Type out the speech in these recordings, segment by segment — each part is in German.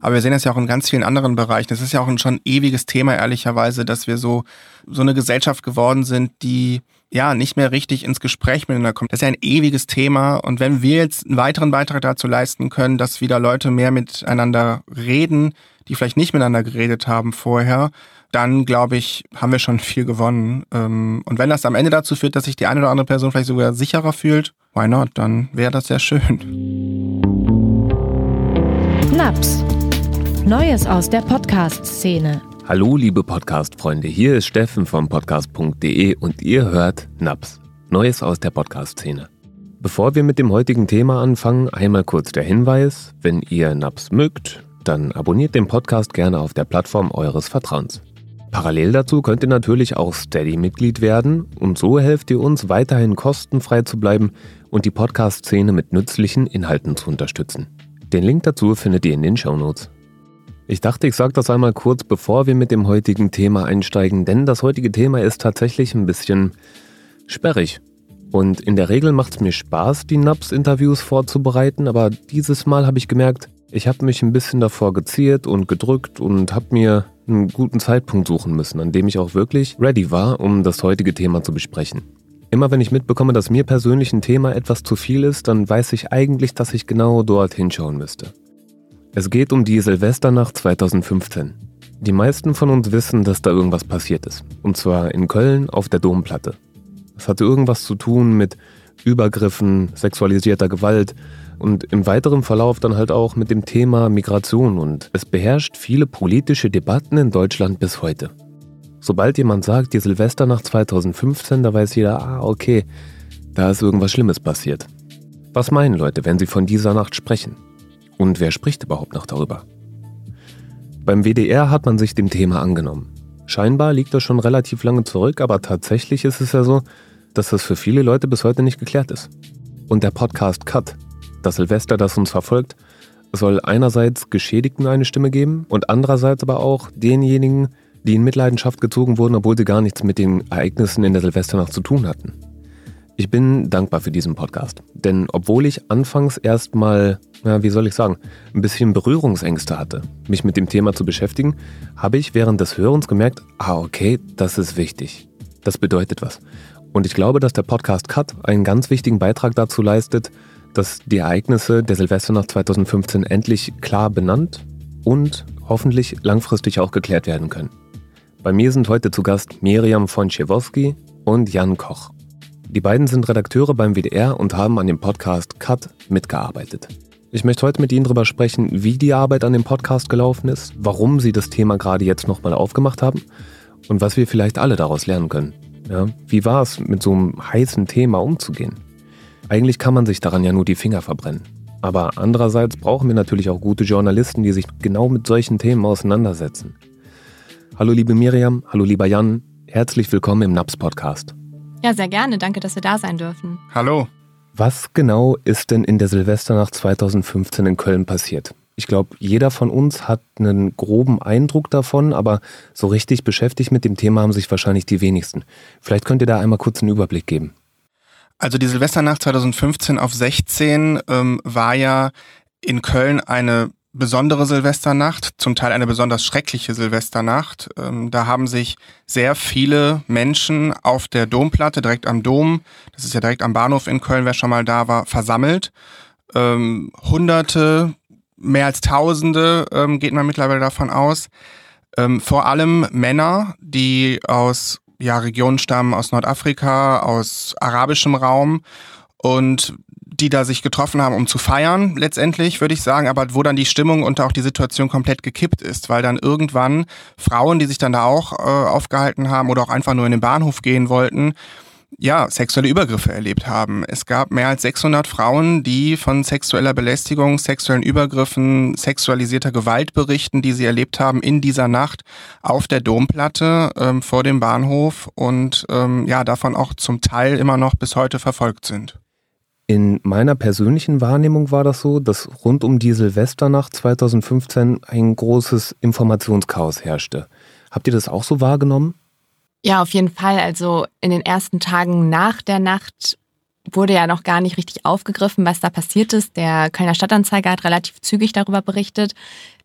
Aber wir sehen das ja auch in ganz vielen anderen Bereichen. Das ist ja auch ein schon ewiges Thema, ehrlicherweise, dass wir so, so eine Gesellschaft geworden sind, die ja nicht mehr richtig ins Gespräch miteinander kommt. Das ist ja ein ewiges Thema. Und wenn wir jetzt einen weiteren Beitrag dazu leisten können, dass wieder Leute mehr miteinander reden, die vielleicht nicht miteinander geredet haben vorher, dann glaube ich, haben wir schon viel gewonnen. Ähm, und wenn das am Ende dazu führt, dass sich die eine oder andere Person vielleicht sogar sicherer fühlt, why not? Dann wäre das sehr schön. Naps Neues aus der Podcast-Szene. Hallo, liebe Podcast-Freunde, hier ist Steffen vom Podcast.de und ihr hört Naps. Neues aus der Podcast-Szene. Bevor wir mit dem heutigen Thema anfangen, einmal kurz der Hinweis: Wenn ihr Naps mögt, dann abonniert den Podcast gerne auf der Plattform eures Vertrauens. Parallel dazu könnt ihr natürlich auch Steady-Mitglied werden und so helft ihr uns weiterhin kostenfrei zu bleiben und die Podcast-Szene mit nützlichen Inhalten zu unterstützen. Den Link dazu findet ihr in den Show Notes. Ich dachte, ich sage das einmal kurz, bevor wir mit dem heutigen Thema einsteigen, denn das heutige Thema ist tatsächlich ein bisschen sperrig. Und in der Regel macht es mir Spaß, die Naps-Interviews vorzubereiten, aber dieses Mal habe ich gemerkt, ich habe mich ein bisschen davor geziert und gedrückt und habe mir einen guten Zeitpunkt suchen müssen, an dem ich auch wirklich ready war, um das heutige Thema zu besprechen. Immer wenn ich mitbekomme, dass mir persönlich ein Thema etwas zu viel ist, dann weiß ich eigentlich, dass ich genau dort hinschauen müsste. Es geht um die Silvesternacht 2015. Die meisten von uns wissen, dass da irgendwas passiert ist. Und zwar in Köln auf der Domplatte. Es hatte irgendwas zu tun mit Übergriffen, sexualisierter Gewalt und im weiteren Verlauf dann halt auch mit dem Thema Migration und es beherrscht viele politische Debatten in Deutschland bis heute. Sobald jemand sagt, die Silvesternacht 2015, da weiß jeder, ah, okay, da ist irgendwas Schlimmes passiert. Was meinen Leute, wenn sie von dieser Nacht sprechen? Und wer spricht überhaupt noch darüber? Beim WDR hat man sich dem Thema angenommen. Scheinbar liegt das schon relativ lange zurück, aber tatsächlich ist es ja so, dass das für viele Leute bis heute nicht geklärt ist. Und der Podcast Cut, das Silvester, das uns verfolgt, soll einerseits Geschädigten eine Stimme geben und andererseits aber auch denjenigen, die in Mitleidenschaft gezogen wurden, obwohl sie gar nichts mit den Ereignissen in der Silvesternacht zu tun hatten. Ich bin dankbar für diesen Podcast, denn obwohl ich anfangs erstmal, ja, wie soll ich sagen, ein bisschen Berührungsängste hatte, mich mit dem Thema zu beschäftigen, habe ich während des Hörens gemerkt, ah, okay, das ist wichtig. Das bedeutet was. Und ich glaube, dass der Podcast Cut einen ganz wichtigen Beitrag dazu leistet, dass die Ereignisse der Silvesternacht 2015 endlich klar benannt und hoffentlich langfristig auch geklärt werden können. Bei mir sind heute zu Gast Miriam von Schewowski und Jan Koch. Die beiden sind Redakteure beim WDR und haben an dem Podcast Cut mitgearbeitet. Ich möchte heute mit Ihnen darüber sprechen, wie die Arbeit an dem Podcast gelaufen ist, warum Sie das Thema gerade jetzt nochmal aufgemacht haben und was wir vielleicht alle daraus lernen können. Ja, wie war es, mit so einem heißen Thema umzugehen? Eigentlich kann man sich daran ja nur die Finger verbrennen. Aber andererseits brauchen wir natürlich auch gute Journalisten, die sich genau mit solchen Themen auseinandersetzen. Hallo liebe Miriam, hallo lieber Jan, herzlich willkommen im NAPS Podcast. Ja, sehr gerne. Danke, dass wir da sein dürfen. Hallo. Was genau ist denn in der Silvesternacht 2015 in Köln passiert? Ich glaube, jeder von uns hat einen groben Eindruck davon, aber so richtig beschäftigt mit dem Thema haben sich wahrscheinlich die wenigsten. Vielleicht könnt ihr da einmal kurz einen Überblick geben. Also die Silvesternacht 2015 auf 16 ähm, war ja in Köln eine besondere Silvesternacht, zum Teil eine besonders schreckliche Silvesternacht. Ähm, da haben sich sehr viele Menschen auf der Domplatte, direkt am Dom, das ist ja direkt am Bahnhof in Köln, wer schon mal da war, versammelt. Ähm, Hunderte, mehr als Tausende ähm, geht man mittlerweile davon aus. Vor allem Männer, die aus ja, Regionen stammen, aus Nordafrika, aus arabischem Raum und die da sich getroffen haben, um zu feiern, letztendlich, würde ich sagen, aber wo dann die Stimmung und auch die Situation komplett gekippt ist, weil dann irgendwann Frauen, die sich dann da auch äh, aufgehalten haben oder auch einfach nur in den Bahnhof gehen wollten, ja, sexuelle Übergriffe erlebt haben. Es gab mehr als 600 Frauen, die von sexueller Belästigung, sexuellen Übergriffen, sexualisierter Gewalt berichten, die sie erlebt haben in dieser Nacht auf der Domplatte ähm, vor dem Bahnhof und ähm, ja, davon auch zum Teil immer noch bis heute verfolgt sind. In meiner persönlichen Wahrnehmung war das so, dass rund um die Silvesternacht 2015 ein großes Informationschaos herrschte. Habt ihr das auch so wahrgenommen? Ja, auf jeden Fall. Also in den ersten Tagen nach der Nacht wurde ja noch gar nicht richtig aufgegriffen, was da passiert ist. Der Kölner Stadtanzeiger hat relativ zügig darüber berichtet.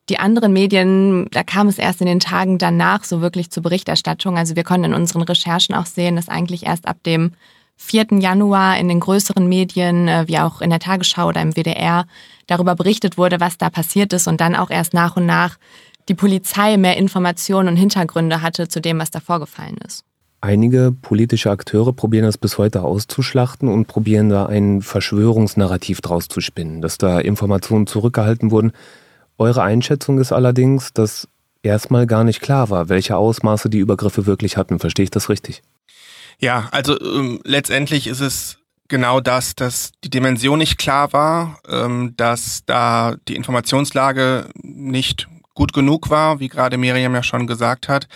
die anderen Medien, da kam es erst in den Tagen danach so wirklich zur Berichterstattung. Also wir konnten in unseren Recherchen auch sehen, dass eigentlich erst ab dem 4. Januar in den größeren Medien, äh, wie auch in der Tagesschau oder im WDR, darüber berichtet wurde, was da passiert ist und dann auch erst nach und nach die Polizei mehr Informationen und Hintergründe hatte zu dem, was da vorgefallen ist. Einige politische Akteure probieren das bis heute auszuschlachten und probieren da ein Verschwörungsnarrativ draus zu spinnen, dass da Informationen zurückgehalten wurden. Eure Einschätzung ist allerdings, dass erstmal gar nicht klar war, welche Ausmaße die Übergriffe wirklich hatten. Verstehe ich das richtig? Ja, also ähm, letztendlich ist es genau das, dass die Dimension nicht klar war, ähm, dass da die Informationslage nicht gut genug war, wie gerade Miriam ja schon gesagt hat.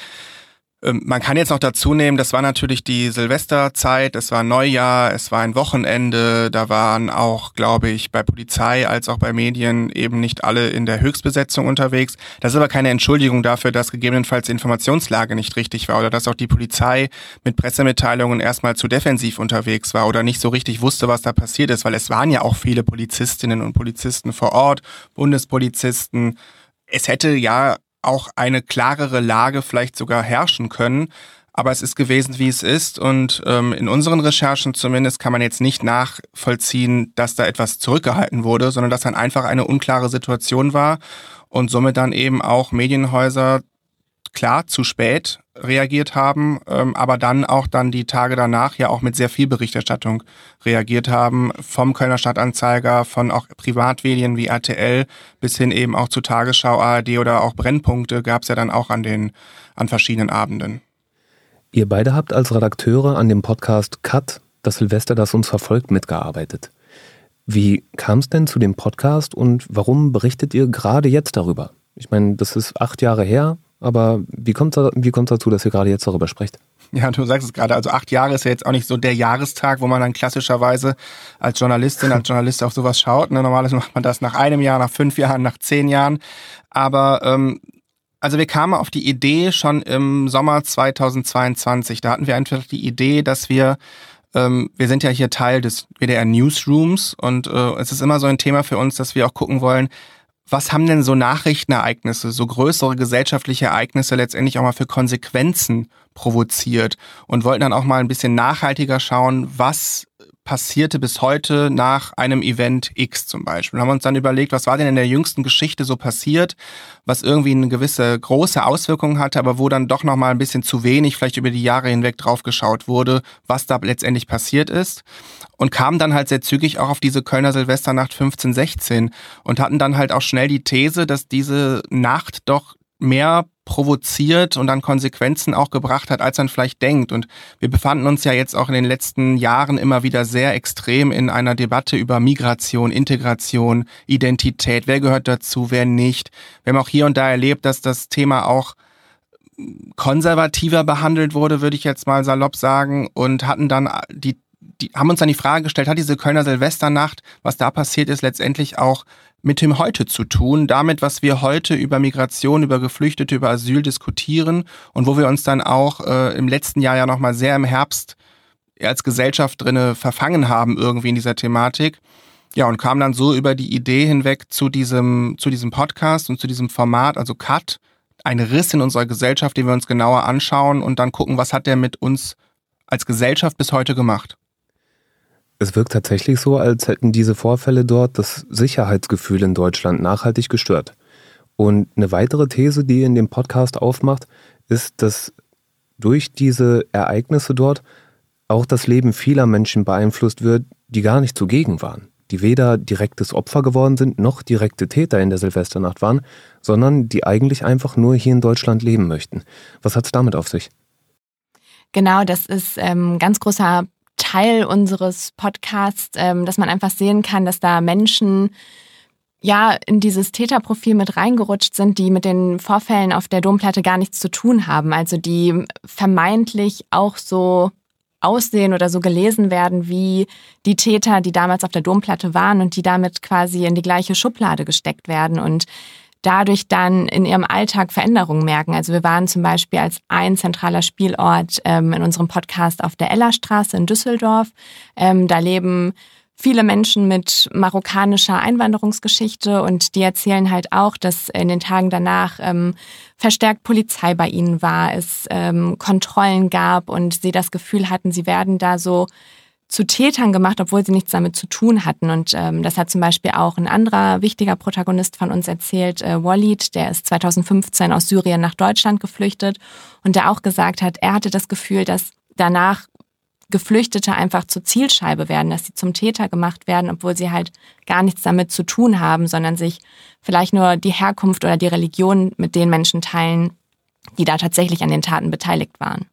Ähm, man kann jetzt noch dazu nehmen, das war natürlich die Silvesterzeit, es war Neujahr, es war ein Wochenende, da waren auch, glaube ich, bei Polizei als auch bei Medien eben nicht alle in der Höchstbesetzung unterwegs. Das ist aber keine Entschuldigung dafür, dass gegebenenfalls die Informationslage nicht richtig war oder dass auch die Polizei mit Pressemitteilungen erstmal zu defensiv unterwegs war oder nicht so richtig wusste, was da passiert ist, weil es waren ja auch viele Polizistinnen und Polizisten vor Ort, Bundespolizisten. Es hätte ja auch eine klarere Lage vielleicht sogar herrschen können. Aber es ist gewesen, wie es ist. Und ähm, in unseren Recherchen zumindest kann man jetzt nicht nachvollziehen, dass da etwas zurückgehalten wurde, sondern dass dann einfach eine unklare Situation war und somit dann eben auch Medienhäuser klar zu spät reagiert haben, ähm, aber dann auch dann die Tage danach ja auch mit sehr viel Berichterstattung reagiert haben, vom Kölner Stadtanzeiger, von auch Privatmedien wie RTL bis hin eben auch zu Tagesschau, ARD oder auch Brennpunkte gab es ja dann auch an den an verschiedenen Abenden. Ihr beide habt als Redakteure an dem Podcast Cut, das Silvester, das uns verfolgt, mitgearbeitet. Wie kam es denn zu dem Podcast und warum berichtet ihr gerade jetzt darüber? Ich meine, das ist acht Jahre her, aber wie kommt es wie dazu, dass ihr gerade jetzt darüber sprecht? Ja, du sagst es gerade, also acht Jahre ist ja jetzt auch nicht so der Jahrestag, wo man dann klassischerweise als Journalistin, als Journalist auf sowas schaut. Ne? Normalerweise macht man das nach einem Jahr, nach fünf Jahren, nach zehn Jahren. Aber ähm, also wir kamen auf die Idee schon im Sommer 2022. Da hatten wir einfach die Idee, dass wir ähm, wir sind ja hier Teil des WDR Newsrooms und äh, es ist immer so ein Thema für uns, dass wir auch gucken wollen, was haben denn so Nachrichtenereignisse, so größere gesellschaftliche Ereignisse letztendlich auch mal für Konsequenzen provoziert? Und wollten dann auch mal ein bisschen nachhaltiger schauen, was passierte bis heute nach einem Event X zum Beispiel. Wir haben uns dann überlegt, was war denn in der jüngsten Geschichte so passiert, was irgendwie eine gewisse große Auswirkung hatte, aber wo dann doch noch mal ein bisschen zu wenig vielleicht über die Jahre hinweg draufgeschaut wurde, was da letztendlich passiert ist und kamen dann halt sehr zügig auch auf diese Kölner Silvesternacht 1516 und hatten dann halt auch schnell die These, dass diese Nacht doch mehr provoziert und dann Konsequenzen auch gebracht hat, als man vielleicht denkt. Und wir befanden uns ja jetzt auch in den letzten Jahren immer wieder sehr extrem in einer Debatte über Migration, Integration, Identität. Wer gehört dazu, wer nicht? Wir haben auch hier und da erlebt, dass das Thema auch konservativer behandelt wurde, würde ich jetzt mal salopp sagen, und hatten dann die, die haben uns dann die Frage gestellt, hat diese Kölner Silvesternacht, was da passiert ist, letztendlich auch mit dem Heute zu tun, damit, was wir heute über Migration, über Geflüchtete, über Asyl diskutieren und wo wir uns dann auch äh, im letzten Jahr ja nochmal sehr im Herbst als Gesellschaft drinne verfangen haben irgendwie in dieser Thematik. Ja, und kam dann so über die Idee hinweg zu diesem, zu diesem Podcast und zu diesem Format, also Cut, ein Riss in unserer Gesellschaft, den wir uns genauer anschauen und dann gucken, was hat der mit uns als Gesellschaft bis heute gemacht. Es wirkt tatsächlich so, als hätten diese Vorfälle dort das Sicherheitsgefühl in Deutschland nachhaltig gestört. Und eine weitere These, die in dem Podcast aufmacht, ist, dass durch diese Ereignisse dort auch das Leben vieler Menschen beeinflusst wird, die gar nicht zugegen waren, die weder direktes Opfer geworden sind, noch direkte Täter in der Silvesternacht waren, sondern die eigentlich einfach nur hier in Deutschland leben möchten. Was hat es damit auf sich? Genau, das ist ein ähm, ganz großer Teil unseres Podcasts, ähm, dass man einfach sehen kann, dass da Menschen ja in dieses Täterprofil mit reingerutscht sind, die mit den Vorfällen auf der Domplatte gar nichts zu tun haben. Also die vermeintlich auch so aussehen oder so gelesen werden wie die Täter, die damals auf der Domplatte waren und die damit quasi in die gleiche Schublade gesteckt werden. Und dadurch dann in ihrem Alltag Veränderungen merken. Also wir waren zum Beispiel als ein zentraler Spielort ähm, in unserem Podcast auf der Ellerstraße in Düsseldorf. Ähm, da leben viele Menschen mit marokkanischer Einwanderungsgeschichte und die erzählen halt auch, dass in den Tagen danach ähm, verstärkt Polizei bei ihnen war, es ähm, Kontrollen gab und sie das Gefühl hatten, sie werden da so zu Tätern gemacht, obwohl sie nichts damit zu tun hatten. Und ähm, das hat zum Beispiel auch ein anderer wichtiger Protagonist von uns erzählt, äh, Walid, der ist 2015 aus Syrien nach Deutschland geflüchtet und der auch gesagt hat, er hatte das Gefühl, dass danach Geflüchtete einfach zur Zielscheibe werden, dass sie zum Täter gemacht werden, obwohl sie halt gar nichts damit zu tun haben, sondern sich vielleicht nur die Herkunft oder die Religion mit den Menschen teilen, die da tatsächlich an den Taten beteiligt waren.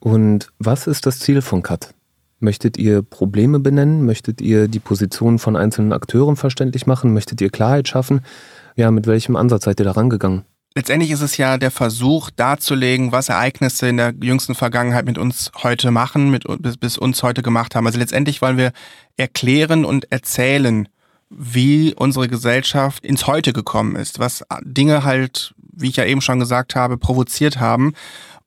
Und was ist das Ziel von CAT? Möchtet ihr Probleme benennen? Möchtet ihr die Position von einzelnen Akteuren verständlich machen? Möchtet ihr Klarheit schaffen? Ja, mit welchem Ansatz seid ihr da rangegangen? Letztendlich ist es ja der Versuch darzulegen, was Ereignisse in der jüngsten Vergangenheit mit uns heute machen, mit, bis, bis uns heute gemacht haben. Also letztendlich wollen wir erklären und erzählen, wie unsere Gesellschaft ins Heute gekommen ist, was Dinge halt, wie ich ja eben schon gesagt habe, provoziert haben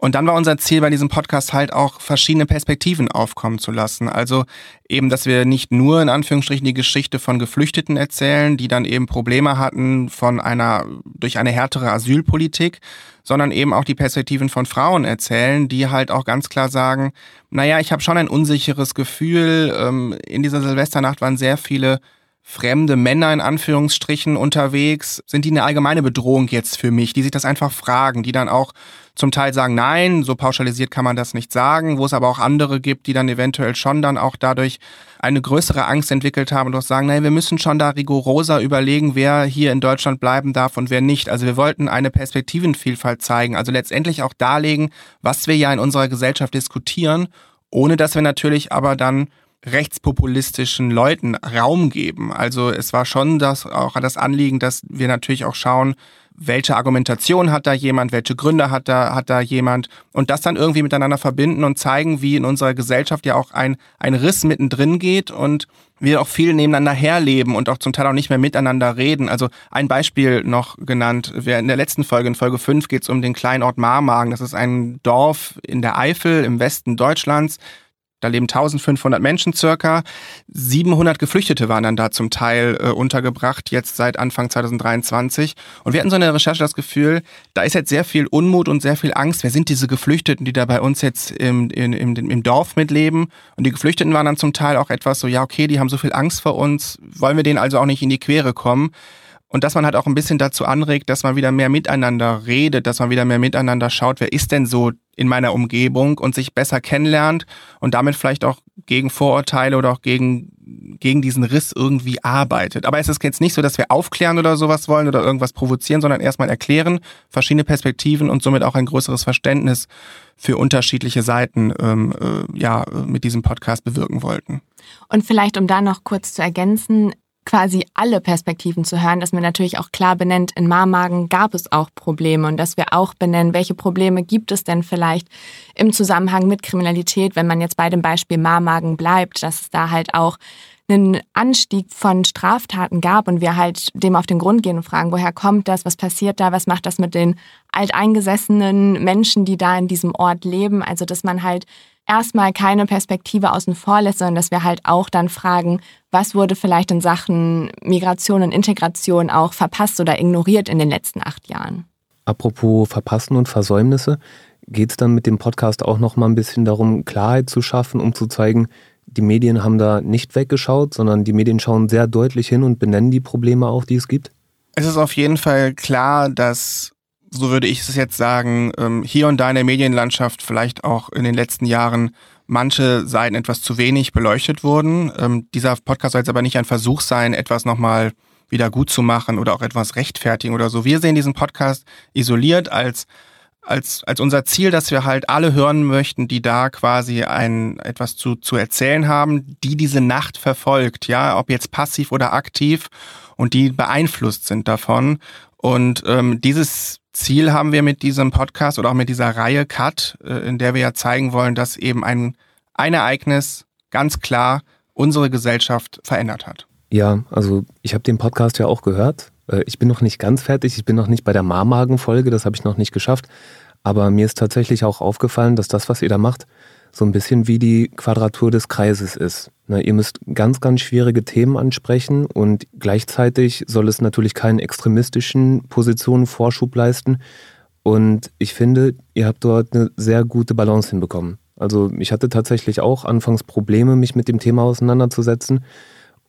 und dann war unser Ziel bei diesem Podcast halt auch verschiedene Perspektiven aufkommen zu lassen. Also eben, dass wir nicht nur in Anführungsstrichen die Geschichte von Geflüchteten erzählen, die dann eben Probleme hatten von einer, durch eine härtere Asylpolitik, sondern eben auch die Perspektiven von Frauen erzählen, die halt auch ganz klar sagen, naja, ich habe schon ein unsicheres Gefühl. Ähm, in dieser Silvesternacht waren sehr viele fremde Männer in Anführungsstrichen unterwegs? Sind die eine allgemeine Bedrohung jetzt für mich, die sich das einfach fragen, die dann auch zum Teil sagen, nein, so pauschalisiert kann man das nicht sagen, wo es aber auch andere gibt, die dann eventuell schon dann auch dadurch eine größere Angst entwickelt haben und auch sagen, nein, wir müssen schon da rigoroser überlegen, wer hier in Deutschland bleiben darf und wer nicht. Also wir wollten eine Perspektivenvielfalt zeigen, also letztendlich auch darlegen, was wir ja in unserer Gesellschaft diskutieren, ohne dass wir natürlich aber dann rechtspopulistischen Leuten Raum geben. Also es war schon das, auch das Anliegen, dass wir natürlich auch schauen, welche Argumentation hat da jemand, welche Gründe hat da, hat da jemand und das dann irgendwie miteinander verbinden und zeigen, wie in unserer Gesellschaft ja auch ein, ein Riss mittendrin geht und wir auch viel nebeneinander herleben und auch zum Teil auch nicht mehr miteinander reden. Also ein Beispiel noch genannt, in der letzten Folge, in Folge 5, geht es um den kleinen Ort Marmagen. Das ist ein Dorf in der Eifel im Westen Deutschlands da leben 1500 Menschen circa. 700 Geflüchtete waren dann da zum Teil äh, untergebracht, jetzt seit Anfang 2023. Und wir hatten so in der Recherche das Gefühl, da ist jetzt sehr viel Unmut und sehr viel Angst. Wer sind diese Geflüchteten, die da bei uns jetzt im, im, im, im Dorf mitleben? Und die Geflüchteten waren dann zum Teil auch etwas so, ja, okay, die haben so viel Angst vor uns, wollen wir denen also auch nicht in die Quere kommen? Und dass man halt auch ein bisschen dazu anregt, dass man wieder mehr miteinander redet, dass man wieder mehr miteinander schaut, wer ist denn so in meiner Umgebung und sich besser kennenlernt und damit vielleicht auch gegen Vorurteile oder auch gegen, gegen diesen Riss irgendwie arbeitet. Aber es ist jetzt nicht so, dass wir aufklären oder sowas wollen oder irgendwas provozieren, sondern erstmal erklären, verschiedene Perspektiven und somit auch ein größeres Verständnis für unterschiedliche Seiten ähm, äh, ja, mit diesem Podcast bewirken wollten. Und vielleicht, um da noch kurz zu ergänzen, quasi alle Perspektiven zu hören, dass man natürlich auch klar benennt, in Marmagen gab es auch Probleme und dass wir auch benennen, welche Probleme gibt es denn vielleicht im Zusammenhang mit Kriminalität, wenn man jetzt bei dem Beispiel Marmagen bleibt, dass es da halt auch einen Anstieg von Straftaten gab und wir halt dem auf den Grund gehen und fragen, woher kommt das, was passiert da, was macht das mit den alteingesessenen Menschen, die da in diesem Ort leben. Also dass man halt erstmal keine Perspektive außen vor lässt, sondern dass wir halt auch dann fragen, was wurde vielleicht in Sachen Migration und Integration auch verpasst oder ignoriert in den letzten acht Jahren. Apropos Verpassen und Versäumnisse, geht es dann mit dem Podcast auch noch mal ein bisschen darum, Klarheit zu schaffen, um zu zeigen, die Medien haben da nicht weggeschaut, sondern die Medien schauen sehr deutlich hin und benennen die Probleme auch, die es gibt? Es ist auf jeden Fall klar, dass so würde ich es jetzt sagen, ähm, hier und da in der Medienlandschaft vielleicht auch in den letzten Jahren manche Seiten etwas zu wenig beleuchtet wurden. Ähm, dieser Podcast soll jetzt aber nicht ein Versuch sein, etwas nochmal wieder gut zu machen oder auch etwas rechtfertigen oder so. Wir sehen diesen Podcast isoliert als als, als unser Ziel, dass wir halt alle hören möchten, die da quasi ein, etwas zu, zu erzählen haben, die diese Nacht verfolgt, ja, ob jetzt passiv oder aktiv und die beeinflusst sind davon. Und ähm, dieses Ziel haben wir mit diesem Podcast oder auch mit dieser Reihe Cut, äh, in der wir ja zeigen wollen, dass eben ein, ein Ereignis ganz klar unsere Gesellschaft verändert hat. Ja, also ich habe den Podcast ja auch gehört. Äh, ich bin noch nicht ganz fertig, ich bin noch nicht bei der Marmagen-Folge, das habe ich noch nicht geschafft. Aber mir ist tatsächlich auch aufgefallen, dass das, was ihr da macht, so ein bisschen wie die Quadratur des Kreises ist. Na, ihr müsst ganz, ganz schwierige Themen ansprechen und gleichzeitig soll es natürlich keinen extremistischen Positionen Vorschub leisten. Und ich finde, ihr habt dort eine sehr gute Balance hinbekommen. Also ich hatte tatsächlich auch anfangs Probleme, mich mit dem Thema auseinanderzusetzen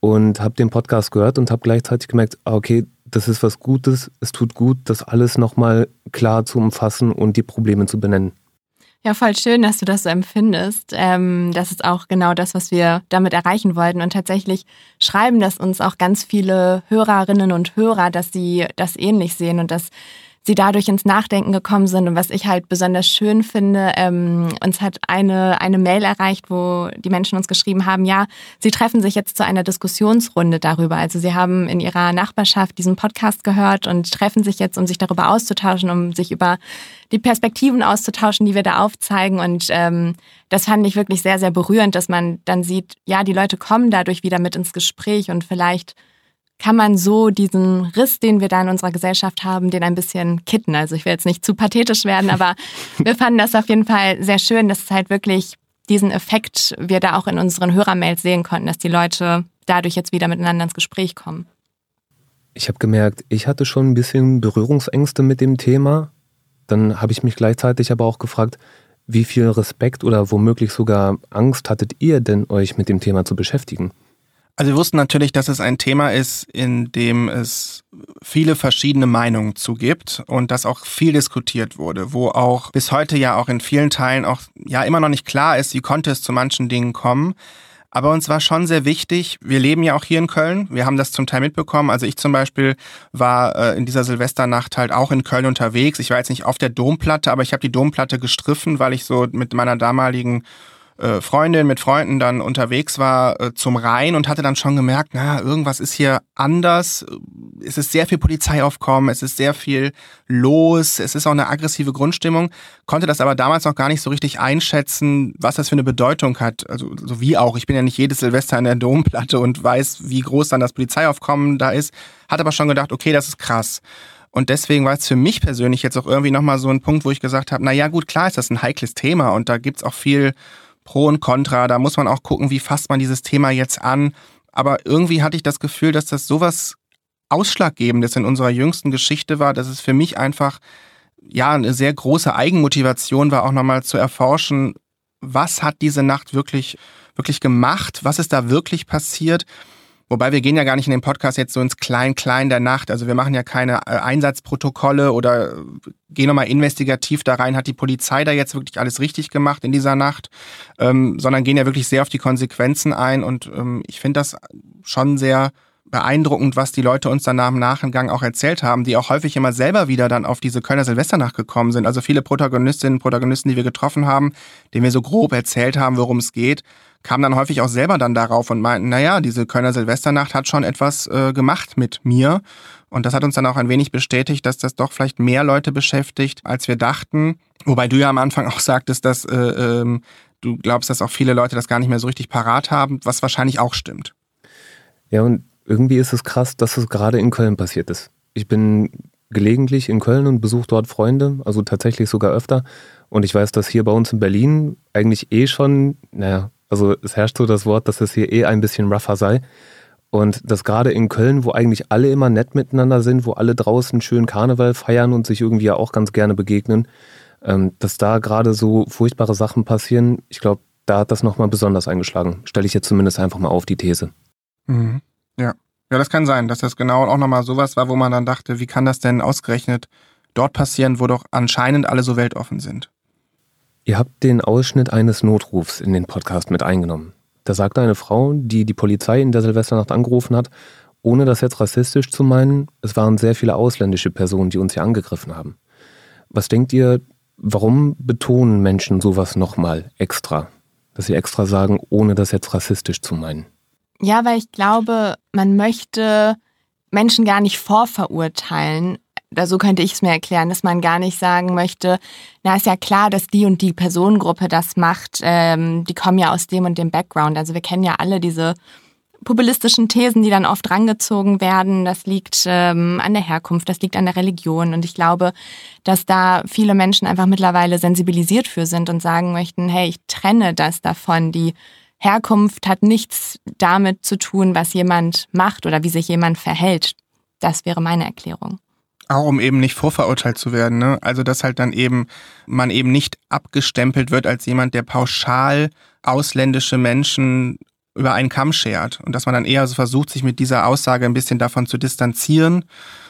und habe den Podcast gehört und habe gleichzeitig gemerkt, ah, okay, das ist was Gutes, es tut gut, das alles nochmal klar zu umfassen und die Probleme zu benennen. Ja, voll schön, dass du das so empfindest. Ähm, das ist auch genau das, was wir damit erreichen wollten. Und tatsächlich schreiben das uns auch ganz viele Hörerinnen und Hörer, dass sie das ähnlich sehen und dass sie dadurch ins Nachdenken gekommen sind. Und was ich halt besonders schön finde, ähm, uns hat eine, eine Mail erreicht, wo die Menschen uns geschrieben haben, ja, sie treffen sich jetzt zu einer Diskussionsrunde darüber. Also sie haben in ihrer Nachbarschaft diesen Podcast gehört und treffen sich jetzt, um sich darüber auszutauschen, um sich über die Perspektiven auszutauschen, die wir da aufzeigen. Und ähm, das fand ich wirklich sehr, sehr berührend, dass man dann sieht, ja, die Leute kommen dadurch wieder mit ins Gespräch und vielleicht kann man so diesen Riss, den wir da in unserer Gesellschaft haben, den ein bisschen kitten. Also ich will jetzt nicht zu pathetisch werden, aber wir fanden das auf jeden Fall sehr schön, dass es halt wirklich diesen Effekt wir da auch in unseren Hörermails sehen konnten, dass die Leute dadurch jetzt wieder miteinander ins Gespräch kommen. Ich habe gemerkt, ich hatte schon ein bisschen Berührungsängste mit dem Thema. Dann habe ich mich gleichzeitig aber auch gefragt, wie viel Respekt oder womöglich sogar Angst hattet ihr denn, euch mit dem Thema zu beschäftigen? Also wir wussten natürlich, dass es ein Thema ist, in dem es viele verschiedene Meinungen zu gibt und dass auch viel diskutiert wurde, wo auch bis heute ja auch in vielen Teilen auch ja immer noch nicht klar ist, wie konnte es zu manchen Dingen kommen. Aber uns war schon sehr wichtig, wir leben ja auch hier in Köln, wir haben das zum Teil mitbekommen. Also ich zum Beispiel war äh, in dieser Silvesternacht halt auch in Köln unterwegs. Ich war jetzt nicht auf der Domplatte, aber ich habe die Domplatte gestriffen, weil ich so mit meiner damaligen äh, Freundin mit Freunden dann unterwegs war äh, zum Rhein und hatte dann schon gemerkt, na, irgendwas ist hier anders. Es ist sehr viel Polizeiaufkommen, es ist sehr viel los, es ist auch eine aggressive Grundstimmung, konnte das aber damals noch gar nicht so richtig einschätzen, was das für eine Bedeutung hat. Also so wie auch, ich bin ja nicht jedes Silvester in der Domplatte und weiß, wie groß dann das Polizeiaufkommen da ist, hat aber schon gedacht, okay, das ist krass. Und deswegen war es für mich persönlich jetzt auch irgendwie nochmal so ein Punkt, wo ich gesagt habe, na ja, gut, klar ist das ein heikles Thema und da gibt's auch viel Pro und Contra. Da muss man auch gucken, wie fasst man dieses Thema jetzt an. Aber irgendwie hatte ich das Gefühl, dass das sowas Ausschlaggebendes in unserer jüngsten Geschichte war, dass es für mich einfach ja eine sehr große Eigenmotivation war, auch nochmal zu erforschen, was hat diese Nacht wirklich, wirklich gemacht, was ist da wirklich passiert Wobei wir gehen ja gar nicht in den Podcast jetzt so ins Klein-Klein der Nacht. Also wir machen ja keine äh, Einsatzprotokolle oder äh, gehen nochmal investigativ da rein, hat die Polizei da jetzt wirklich alles richtig gemacht in dieser Nacht, ähm, sondern gehen ja wirklich sehr auf die Konsequenzen ein. Und ähm, ich finde das schon sehr beeindruckend, was die Leute uns dann nach dem Nachgang auch erzählt haben, die auch häufig immer selber wieder dann auf diese Kölner Silvesternacht gekommen sind. Also viele Protagonistinnen und Protagonisten, die wir getroffen haben, denen wir so grob erzählt haben, worum es geht, kamen dann häufig auch selber dann darauf und meinten, naja, diese Kölner Silvesternacht hat schon etwas äh, gemacht mit mir. Und das hat uns dann auch ein wenig bestätigt, dass das doch vielleicht mehr Leute beschäftigt, als wir dachten. Wobei du ja am Anfang auch sagtest, dass äh, ähm, du glaubst, dass auch viele Leute das gar nicht mehr so richtig parat haben, was wahrscheinlich auch stimmt. Ja, und irgendwie ist es krass, dass es gerade in Köln passiert ist. Ich bin gelegentlich in Köln und besuche dort Freunde, also tatsächlich sogar öfter. Und ich weiß, dass hier bei uns in Berlin eigentlich eh schon, naja, also es herrscht so das Wort, dass es hier eh ein bisschen rougher sei. Und dass gerade in Köln, wo eigentlich alle immer nett miteinander sind, wo alle draußen schön Karneval feiern und sich irgendwie ja auch ganz gerne begegnen, ähm, dass da gerade so furchtbare Sachen passieren, ich glaube, da hat das nochmal besonders eingeschlagen. Stelle ich jetzt zumindest einfach mal auf die These. Mhm. Ja. Ja, das kann sein, dass das genau auch nochmal sowas war, wo man dann dachte, wie kann das denn ausgerechnet dort passieren, wo doch anscheinend alle so weltoffen sind. Ihr habt den Ausschnitt eines Notrufs in den Podcast mit eingenommen. Da sagte eine Frau, die die Polizei in der Silvesternacht angerufen hat, ohne das jetzt rassistisch zu meinen, es waren sehr viele ausländische Personen, die uns hier angegriffen haben. Was denkt ihr, warum betonen Menschen sowas nochmal extra? Dass sie extra sagen, ohne das jetzt rassistisch zu meinen? Ja, weil ich glaube, man möchte Menschen gar nicht vorverurteilen. Oder so könnte ich es mir erklären, dass man gar nicht sagen möchte, na ist ja klar, dass die und die Personengruppe das macht. Ähm, die kommen ja aus dem und dem Background. Also wir kennen ja alle diese populistischen Thesen, die dann oft rangezogen werden. Das liegt ähm, an der Herkunft, das liegt an der Religion. Und ich glaube, dass da viele Menschen einfach mittlerweile sensibilisiert für sind und sagen möchten, hey, ich trenne das davon. Die Herkunft hat nichts damit zu tun, was jemand macht oder wie sich jemand verhält. Das wäre meine Erklärung. Auch um eben nicht vorverurteilt zu werden. Ne? Also dass halt dann eben man eben nicht abgestempelt wird als jemand, der pauschal ausländische Menschen über einen Kamm schert. Und dass man dann eher so versucht, sich mit dieser Aussage ein bisschen davon zu distanzieren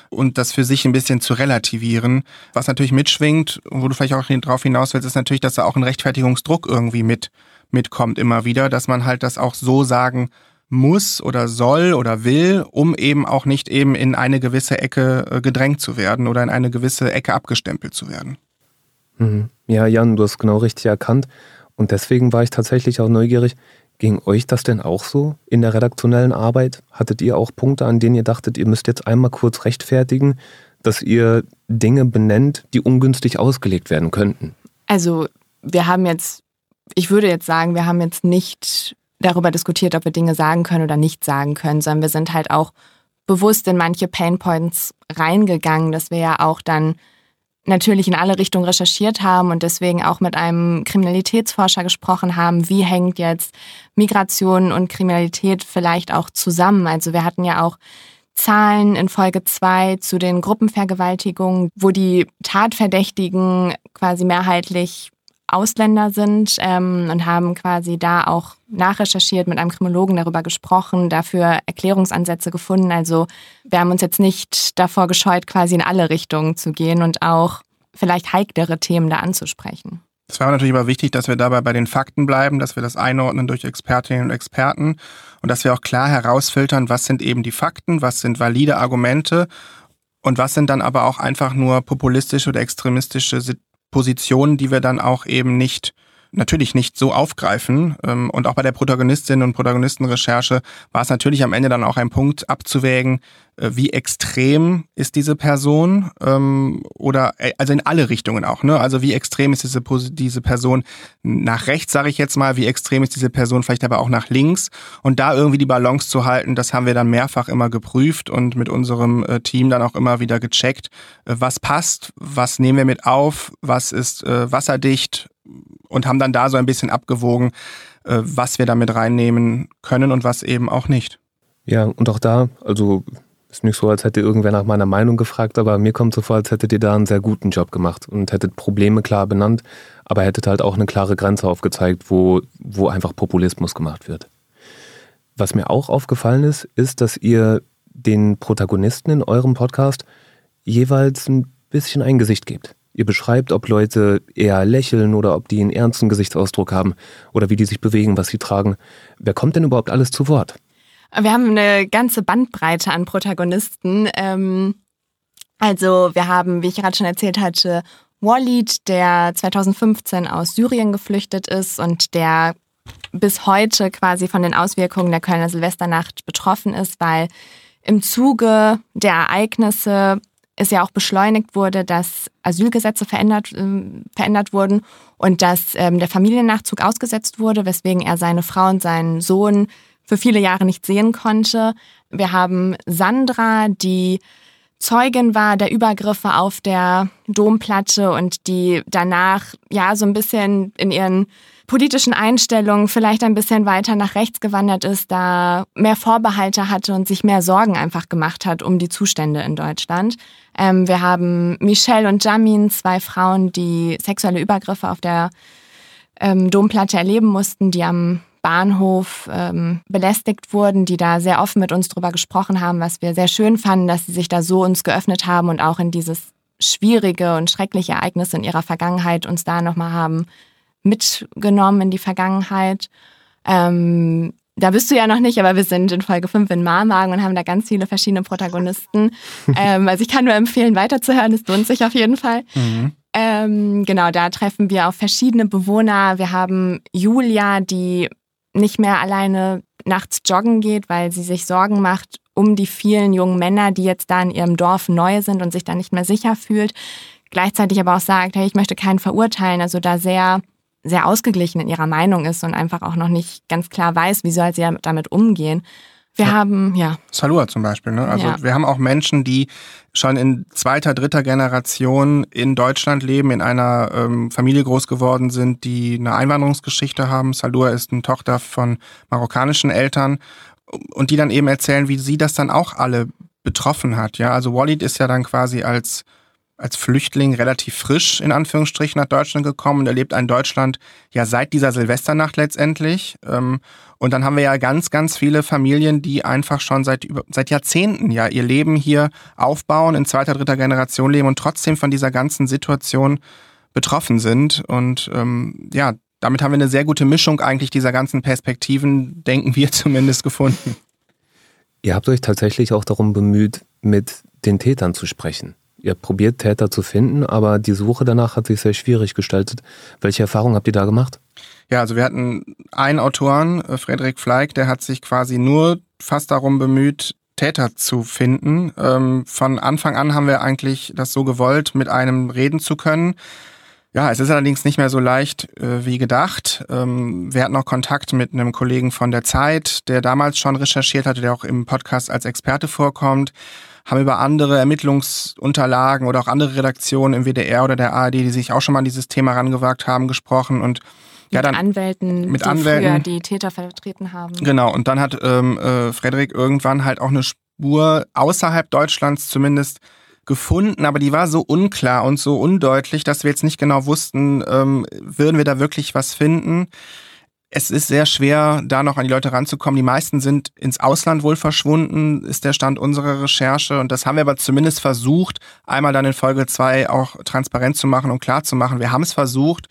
und das für sich ein bisschen zu relativieren. Was natürlich mitschwingt, wo du vielleicht auch drauf hinaus willst, ist natürlich, dass da auch ein Rechtfertigungsdruck irgendwie mit, mitkommt immer wieder, dass man halt das auch so sagen muss oder soll oder will, um eben auch nicht eben in eine gewisse Ecke äh, gedrängt zu werden oder in eine gewisse Ecke abgestempelt zu werden. Mhm. Ja, Jan, du hast genau richtig erkannt. Und deswegen war ich tatsächlich auch neugierig, Ging euch das denn auch so in der redaktionellen Arbeit? Hattet ihr auch Punkte, an denen ihr dachtet, ihr müsst jetzt einmal kurz rechtfertigen, dass ihr Dinge benennt, die ungünstig ausgelegt werden könnten? Also wir haben jetzt, ich würde jetzt sagen, wir haben jetzt nicht darüber diskutiert, ob wir Dinge sagen können oder nicht sagen können, sondern wir sind halt auch bewusst in manche Painpoints reingegangen, dass wir ja auch dann natürlich in alle Richtungen recherchiert haben und deswegen auch mit einem Kriminalitätsforscher gesprochen haben, wie hängt jetzt Migration und Kriminalität vielleicht auch zusammen. Also wir hatten ja auch Zahlen in Folge 2 zu den Gruppenvergewaltigungen, wo die Tatverdächtigen quasi mehrheitlich Ausländer sind ähm, und haben quasi da auch nachrecherchiert, mit einem Kriminologen darüber gesprochen, dafür Erklärungsansätze gefunden. Also wir haben uns jetzt nicht davor gescheut, quasi in alle Richtungen zu gehen und auch vielleicht heiklere Themen da anzusprechen. Es war natürlich aber wichtig, dass wir dabei bei den Fakten bleiben, dass wir das einordnen durch Expertinnen und Experten und dass wir auch klar herausfiltern, was sind eben die Fakten, was sind valide Argumente und was sind dann aber auch einfach nur populistische oder extremistische Positionen, die wir dann auch eben nicht natürlich nicht so aufgreifen. Ähm, und auch bei der Protagonistinnen und Protagonistenrecherche war es natürlich am Ende dann auch ein Punkt abzuwägen, wie extrem ist diese Person ähm, oder äh, also in alle Richtungen auch. Ne? Also wie extrem ist diese, diese Person nach rechts, sage ich jetzt mal, wie extrem ist diese Person vielleicht aber auch nach links. Und da irgendwie die Balance zu halten, das haben wir dann mehrfach immer geprüft und mit unserem äh, Team dann auch immer wieder gecheckt, was passt, was nehmen wir mit auf, was ist wasserdicht und haben dann da so ein bisschen abgewogen, äh, was wir damit reinnehmen können und was eben auch nicht. Ja, und auch da, also ist nicht so, als hätte irgendwer nach meiner Meinung gefragt, aber mir kommt so vor, als hättet ihr da einen sehr guten Job gemacht und hättet Probleme klar benannt, aber hättet halt auch eine klare Grenze aufgezeigt, wo, wo einfach Populismus gemacht wird. Was mir auch aufgefallen ist, ist, dass ihr den Protagonisten in eurem Podcast jeweils ein bisschen ein Gesicht gebt. Ihr beschreibt, ob Leute eher lächeln oder ob die einen ernsten Gesichtsausdruck haben oder wie die sich bewegen, was sie tragen. Wer kommt denn überhaupt alles zu Wort? Wir haben eine ganze Bandbreite an Protagonisten. Ähm, also wir haben, wie ich gerade schon erzählt hatte, Walid, der 2015 aus Syrien geflüchtet ist und der bis heute quasi von den Auswirkungen der Kölner Silvesternacht betroffen ist, weil im Zuge der Ereignisse es ja auch beschleunigt wurde, dass Asylgesetze verändert, äh, verändert wurden und dass ähm, der Familiennachzug ausgesetzt wurde, weswegen er seine Frau und seinen Sohn für viele Jahre nicht sehen konnte. Wir haben Sandra, die Zeugin war der Übergriffe auf der Domplatte und die danach ja so ein bisschen in ihren politischen Einstellungen vielleicht ein bisschen weiter nach rechts gewandert ist, da mehr Vorbehalte hatte und sich mehr Sorgen einfach gemacht hat um die Zustände in Deutschland. Ähm, wir haben Michelle und Jamin, zwei Frauen, die sexuelle Übergriffe auf der ähm, Domplatte erleben mussten, die am Bahnhof ähm, belästigt wurden, die da sehr offen mit uns drüber gesprochen haben, was wir sehr schön fanden, dass sie sich da so uns geöffnet haben und auch in dieses schwierige und schreckliche Ereignis in ihrer Vergangenheit uns da nochmal haben mitgenommen in die Vergangenheit. Ähm, da bist du ja noch nicht, aber wir sind in Folge 5 in Marmagen und haben da ganz viele verschiedene Protagonisten. ähm, also ich kann nur empfehlen, weiterzuhören. Es lohnt sich auf jeden Fall. Mhm. Ähm, genau, da treffen wir auf verschiedene Bewohner. Wir haben Julia, die nicht mehr alleine nachts joggen geht, weil sie sich Sorgen macht um die vielen jungen Männer, die jetzt da in ihrem Dorf neu sind und sich da nicht mehr sicher fühlt. Gleichzeitig aber auch sagt, hey, ich möchte keinen verurteilen. Also da sehr sehr ausgeglichen in ihrer Meinung ist und einfach auch noch nicht ganz klar weiß, wie soll sie damit umgehen. Wir ja. haben, ja. Salua zum Beispiel. Ne? Also ja. wir haben auch Menschen, die schon in zweiter, dritter Generation in Deutschland leben, in einer ähm, Familie groß geworden sind, die eine Einwanderungsgeschichte haben. Salua ist eine Tochter von marokkanischen Eltern und die dann eben erzählen, wie sie das dann auch alle betroffen hat. Ja, also Walid ist ja dann quasi als als Flüchtling relativ frisch in Anführungsstrichen nach Deutschland gekommen und erlebt ein Deutschland ja seit dieser Silvesternacht letztendlich. Ähm, und dann haben wir ja ganz, ganz viele Familien, die einfach schon seit seit Jahrzehnten ja ihr Leben hier aufbauen, in zweiter, dritter Generation leben und trotzdem von dieser ganzen Situation betroffen sind. Und ähm, ja, damit haben wir eine sehr gute Mischung eigentlich dieser ganzen Perspektiven, denken wir zumindest, gefunden. Ihr habt euch tatsächlich auch darum bemüht, mit den Tätern zu sprechen. Ihr probiert, Täter zu finden, aber die Suche danach hat sich sehr schwierig gestaltet. Welche Erfahrungen habt ihr da gemacht? Ja, also wir hatten einen Autoren, äh, Frederik Fleig, der hat sich quasi nur fast darum bemüht, Täter zu finden. Ähm, von Anfang an haben wir eigentlich das so gewollt, mit einem reden zu können. Ja, es ist allerdings nicht mehr so leicht äh, wie gedacht. Ähm, wir hatten auch Kontakt mit einem Kollegen von der Zeit, der damals schon recherchiert hatte, der auch im Podcast als Experte vorkommt, haben über andere Ermittlungsunterlagen oder auch andere Redaktionen im WDR oder der ARD, die sich auch schon mal an dieses Thema rangewagt haben, gesprochen und ja, dann, Anwälten, mit die Anwälten, früher die Täter vertreten haben. Genau, und dann hat ähm, äh, Frederik irgendwann halt auch eine Spur außerhalb Deutschlands zumindest gefunden, aber die war so unklar und so undeutlich, dass wir jetzt nicht genau wussten, ähm, würden wir da wirklich was finden. Es ist sehr schwer, da noch an die Leute ranzukommen. Die meisten sind ins Ausland wohl verschwunden, ist der Stand unserer Recherche. Und das haben wir aber zumindest versucht, einmal dann in Folge zwei auch transparent zu machen und klar zu machen. Wir haben es versucht.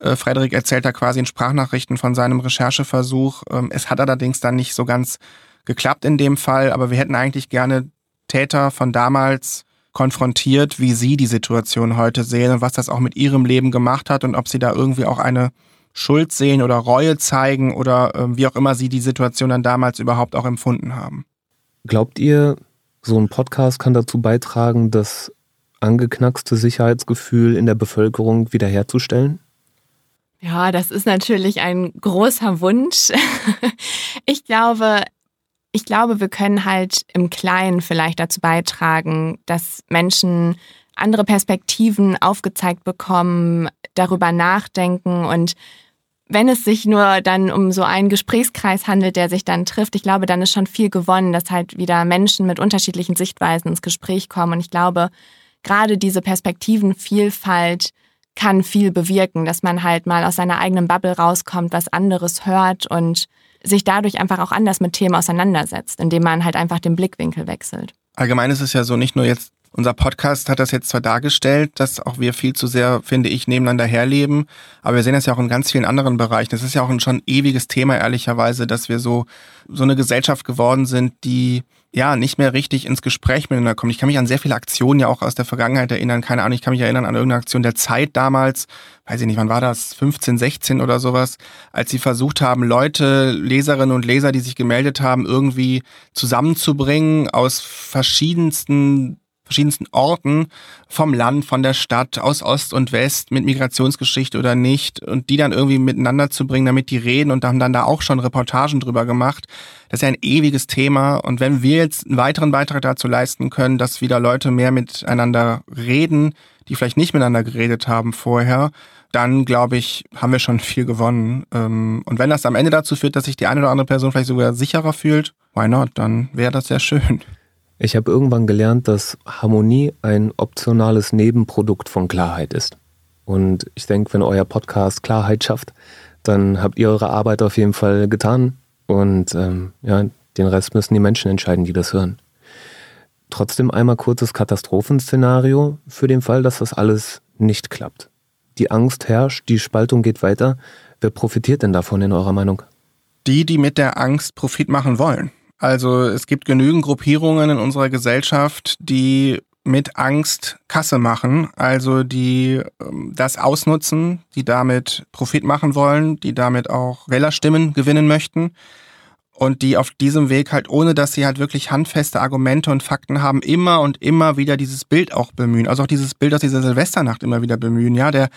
Äh, Frederik erzählt da quasi in Sprachnachrichten von seinem Rechercheversuch. Ähm, es hat allerdings dann nicht so ganz geklappt in dem Fall, aber wir hätten eigentlich gerne Täter von damals konfrontiert, wie Sie die Situation heute sehen und was das auch mit Ihrem Leben gemacht hat und ob Sie da irgendwie auch eine Schuld sehen oder Reue zeigen oder äh, wie auch immer Sie die Situation dann damals überhaupt auch empfunden haben. Glaubt ihr, so ein Podcast kann dazu beitragen, das angeknackste Sicherheitsgefühl in der Bevölkerung wiederherzustellen? Ja, das ist natürlich ein großer Wunsch. Ich glaube, ich glaube, wir können halt im Kleinen vielleicht dazu beitragen, dass Menschen andere Perspektiven aufgezeigt bekommen, darüber nachdenken und wenn es sich nur dann um so einen Gesprächskreis handelt, der sich dann trifft, ich glaube, dann ist schon viel gewonnen, dass halt wieder Menschen mit unterschiedlichen Sichtweisen ins Gespräch kommen. Und ich glaube, gerade diese Perspektivenvielfalt kann viel bewirken, dass man halt mal aus seiner eigenen Bubble rauskommt, was anderes hört und sich dadurch einfach auch anders mit Themen auseinandersetzt, indem man halt einfach den Blickwinkel wechselt. Allgemein ist es ja so, nicht nur jetzt unser Podcast hat das jetzt zwar dargestellt, dass auch wir viel zu sehr, finde ich, nebeneinander herleben, aber wir sehen das ja auch in ganz vielen anderen Bereichen. Das ist ja auch ein schon ewiges Thema, ehrlicherweise, dass wir so, so eine Gesellschaft geworden sind, die ja nicht mehr richtig ins Gespräch miteinander kommt. Ich kann mich an sehr viele Aktionen ja auch aus der Vergangenheit erinnern. Keine Ahnung, ich kann mich erinnern an irgendeine Aktion der Zeit damals, weiß ich nicht, wann war das, 15, 16 oder sowas, als sie versucht haben, Leute, Leserinnen und Leser, die sich gemeldet haben, irgendwie zusammenzubringen aus verschiedensten verschiedensten Orten vom Land, von der Stadt, aus Ost und West, mit Migrationsgeschichte oder nicht, und die dann irgendwie miteinander zu bringen, damit die reden und haben dann da auch schon Reportagen drüber gemacht. Das ist ja ein ewiges Thema. Und wenn wir jetzt einen weiteren Beitrag dazu leisten können, dass wieder Leute mehr miteinander reden, die vielleicht nicht miteinander geredet haben vorher, dann glaube ich, haben wir schon viel gewonnen. Ähm, und wenn das am Ende dazu führt, dass sich die eine oder andere Person vielleicht sogar sicherer fühlt, why not? Dann wäre das sehr schön. Ich habe irgendwann gelernt, dass Harmonie ein optionales Nebenprodukt von Klarheit ist. Und ich denke, wenn euer Podcast Klarheit schafft, dann habt ihr eure Arbeit auf jeden Fall getan. Und ähm, ja, den Rest müssen die Menschen entscheiden, die das hören. Trotzdem einmal kurzes Katastrophenszenario für den Fall, dass das alles nicht klappt. Die Angst herrscht, die Spaltung geht weiter. Wer profitiert denn davon in eurer Meinung? Die, die mit der Angst Profit machen wollen. Also es gibt genügend Gruppierungen in unserer Gesellschaft, die mit Angst Kasse machen, also die ähm, das ausnutzen, die damit Profit machen wollen, die damit auch Wählerstimmen gewinnen möchten. und die auf diesem Weg halt, ohne dass sie halt wirklich handfeste Argumente und Fakten haben, immer und immer wieder dieses Bild auch bemühen. Also auch dieses Bild aus dieser Silvesternacht immer wieder bemühen. Ja, der,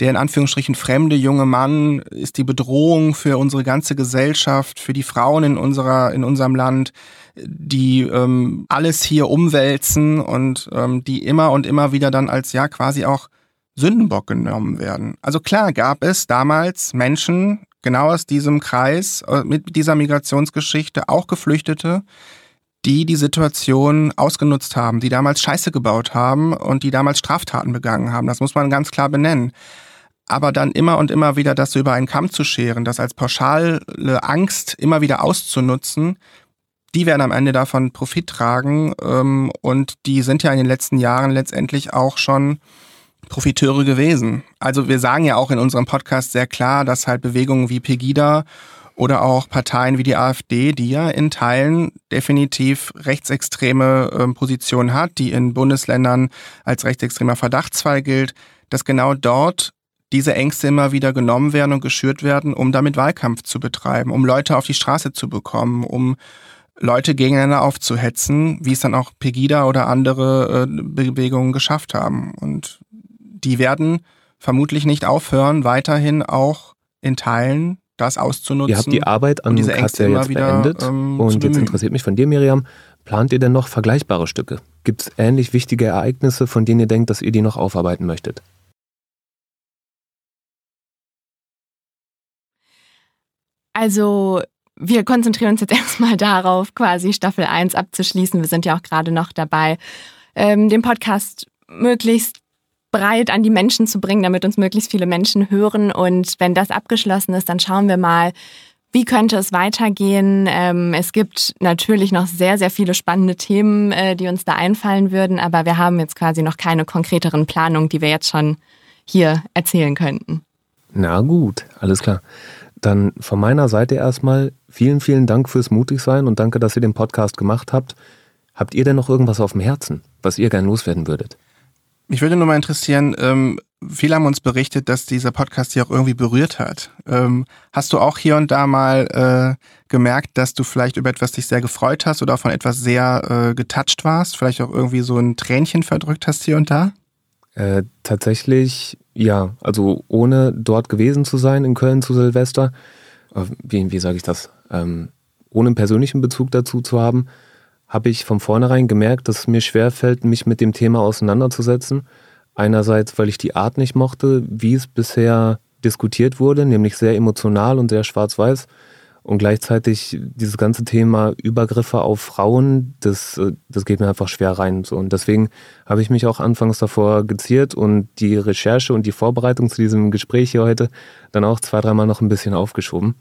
der in Anführungsstrichen fremde junge Mann ist die Bedrohung für unsere ganze Gesellschaft, für die Frauen in unserer, in unserem Land, die ähm, alles hier umwälzen und ähm, die immer und immer wieder dann als ja quasi auch Sündenbock genommen werden. Also klar gab es damals Menschen, genau aus diesem Kreis, äh, mit dieser Migrationsgeschichte, auch Geflüchtete, die die Situation ausgenutzt haben, die damals Scheiße gebaut haben und die damals Straftaten begangen haben. Das muss man ganz klar benennen. Aber dann immer und immer wieder das über einen Kamm zu scheren, das als pauschale Angst immer wieder auszunutzen, die werden am Ende davon Profit tragen. Ähm, und die sind ja in den letzten Jahren letztendlich auch schon Profiteure gewesen. Also wir sagen ja auch in unserem Podcast sehr klar, dass halt Bewegungen wie Pegida oder auch Parteien wie die AfD, die ja in Teilen definitiv rechtsextreme äh, Positionen hat, die in Bundesländern als rechtsextremer Verdachtsfall gilt, dass genau dort diese Ängste immer wieder genommen werden und geschürt werden, um damit Wahlkampf zu betreiben, um Leute auf die Straße zu bekommen, um Leute gegeneinander aufzuhetzen, wie es dann auch Pegida oder andere äh, Bewegungen geschafft haben. Und die werden vermutlich nicht aufhören, weiterhin auch in Teilen das auszunutzen. Ihr habt die Arbeit an diese Ängste ja jetzt wieder, beendet. Ähm, und jetzt interessiert mich von dir, Miriam, plant ihr denn noch vergleichbare Stücke? Gibt es ähnlich wichtige Ereignisse, von denen ihr denkt, dass ihr die noch aufarbeiten möchtet? Also wir konzentrieren uns jetzt erstmal darauf, quasi Staffel 1 abzuschließen. Wir sind ja auch gerade noch dabei, ähm, den Podcast möglichst breit an die Menschen zu bringen, damit uns möglichst viele Menschen hören. Und wenn das abgeschlossen ist, dann schauen wir mal, wie könnte es weitergehen? Ähm, es gibt natürlich noch sehr, sehr viele spannende Themen, äh, die uns da einfallen würden, aber wir haben jetzt quasi noch keine konkreteren Planungen, die wir jetzt schon hier erzählen könnten. Na gut, alles klar. Dann von meiner Seite erstmal vielen, vielen Dank fürs Mutigsein und danke, dass ihr den Podcast gemacht habt. Habt ihr denn noch irgendwas auf dem Herzen, was ihr gern loswerden würdet? Mich würde nur mal interessieren, ähm, viele haben uns berichtet, dass dieser Podcast dich auch irgendwie berührt hat. Ähm, hast du auch hier und da mal äh, gemerkt, dass du vielleicht über etwas dich sehr gefreut hast oder von etwas sehr äh, getoucht warst? Vielleicht auch irgendwie so ein Tränchen verdrückt hast hier und da? Äh, tatsächlich ja. Also ohne dort gewesen zu sein in Köln zu Silvester, äh, wie, wie sage ich das, ähm, ohne einen persönlichen Bezug dazu zu haben, habe ich von vornherein gemerkt, dass es mir schwerfällt, mich mit dem Thema auseinanderzusetzen. Einerseits, weil ich die Art nicht mochte, wie es bisher diskutiert wurde, nämlich sehr emotional und sehr schwarz-weiß. Und gleichzeitig dieses ganze Thema Übergriffe auf Frauen, das, äh, das geht mir einfach schwer rein. So. Und deswegen habe ich mich auch anfangs davor geziert und die Recherche und die Vorbereitung zu diesem Gespräch hier heute dann auch zwei, dreimal noch ein bisschen aufgeschoben.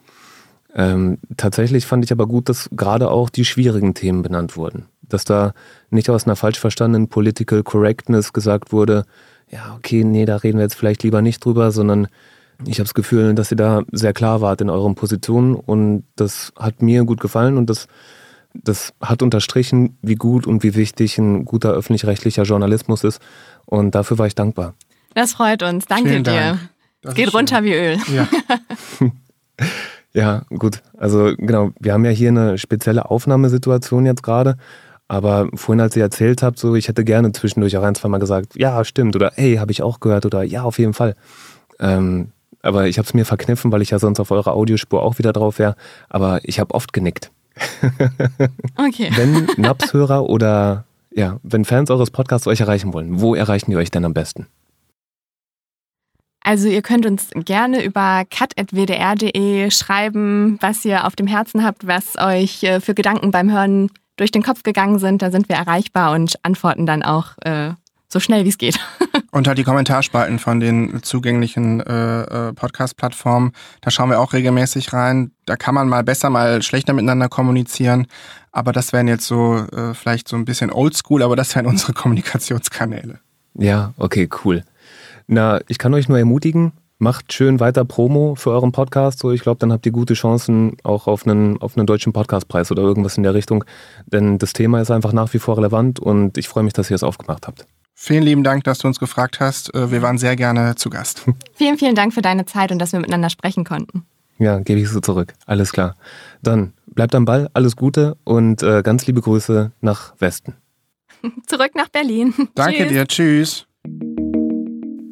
Ähm, tatsächlich fand ich aber gut, dass gerade auch die schwierigen Themen benannt wurden. Dass da nicht aus einer falsch verstandenen Political Correctness gesagt wurde, ja, okay, nee, da reden wir jetzt vielleicht lieber nicht drüber, sondern ich habe das Gefühl, dass ihr da sehr klar wart in euren Positionen und das hat mir gut gefallen und das, das hat unterstrichen, wie gut und wie wichtig ein guter öffentlich-rechtlicher Journalismus ist und dafür war ich dankbar. Das freut uns. Danke Vielen dir. Es geht runter wie Öl. Ja. Ja, gut. Also genau, wir haben ja hier eine spezielle Aufnahmesituation jetzt gerade. Aber vorhin, als ihr erzählt habt, so, ich hätte gerne zwischendurch auch ein, zwei Mal gesagt, ja, stimmt, oder hey, habe ich auch gehört, oder ja, auf jeden Fall. Ähm, aber ich habe es mir verkniffen, weil ich ja sonst auf eurer Audiospur auch wieder drauf wäre. Aber ich habe oft genickt. okay. Wenn Naps-Hörer oder ja, wenn Fans eures Podcasts euch erreichen wollen, wo erreichen die euch denn am besten? Also ihr könnt uns gerne über cut.wdr.de schreiben, was ihr auf dem Herzen habt, was euch äh, für Gedanken beim Hören durch den Kopf gegangen sind. Da sind wir erreichbar und antworten dann auch äh, so schnell wie es geht. Unter die Kommentarspalten von den zugänglichen äh, äh, Podcast-Plattformen, da schauen wir auch regelmäßig rein. Da kann man mal besser, mal schlechter miteinander kommunizieren. Aber das wären jetzt so äh, vielleicht so ein bisschen oldschool, aber das wären unsere Kommunikationskanäle. Ja, okay, cool. Na, ich kann euch nur ermutigen, macht schön weiter Promo für euren Podcast. So, ich glaube, dann habt ihr gute Chancen auch auf einen, auf einen deutschen Podcastpreis oder irgendwas in der Richtung. Denn das Thema ist einfach nach wie vor relevant und ich freue mich, dass ihr es aufgemacht habt. Vielen lieben Dank, dass du uns gefragt hast. Äh, wir waren sehr gerne zu Gast. Vielen, vielen Dank für deine Zeit und dass wir miteinander sprechen konnten. Ja, gebe ich so zurück. Alles klar. Dann bleibt am Ball, alles Gute und äh, ganz liebe Grüße nach Westen. Zurück nach Berlin. Danke Tschüss. dir, tschüss.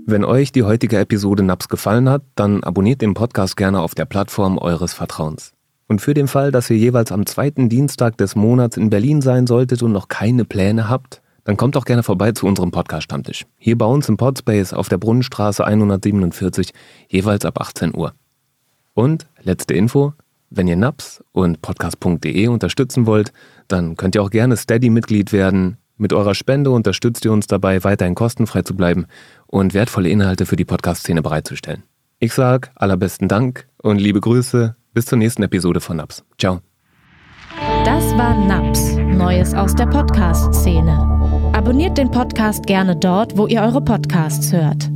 Wenn euch die heutige Episode Naps gefallen hat, dann abonniert den Podcast gerne auf der Plattform eures Vertrauens. Und für den Fall, dass ihr jeweils am zweiten Dienstag des Monats in Berlin sein solltet und noch keine Pläne habt, dann kommt doch gerne vorbei zu unserem Podcast-Stammtisch. Hier bei uns im Podspace auf der Brunnenstraße 147, jeweils ab 18 Uhr. Und letzte Info, wenn ihr Naps und podcast.de unterstützen wollt, dann könnt ihr auch gerne Steady-Mitglied werden. Mit eurer Spende unterstützt ihr uns dabei, weiterhin kostenfrei zu bleiben und wertvolle Inhalte für die Podcast-Szene bereitzustellen. Ich sag allerbesten Dank und liebe Grüße. Bis zur nächsten Episode von Naps. Ciao. Das war NAPS, Neues aus der Podcast-Szene. Abonniert den Podcast gerne dort, wo ihr eure Podcasts hört.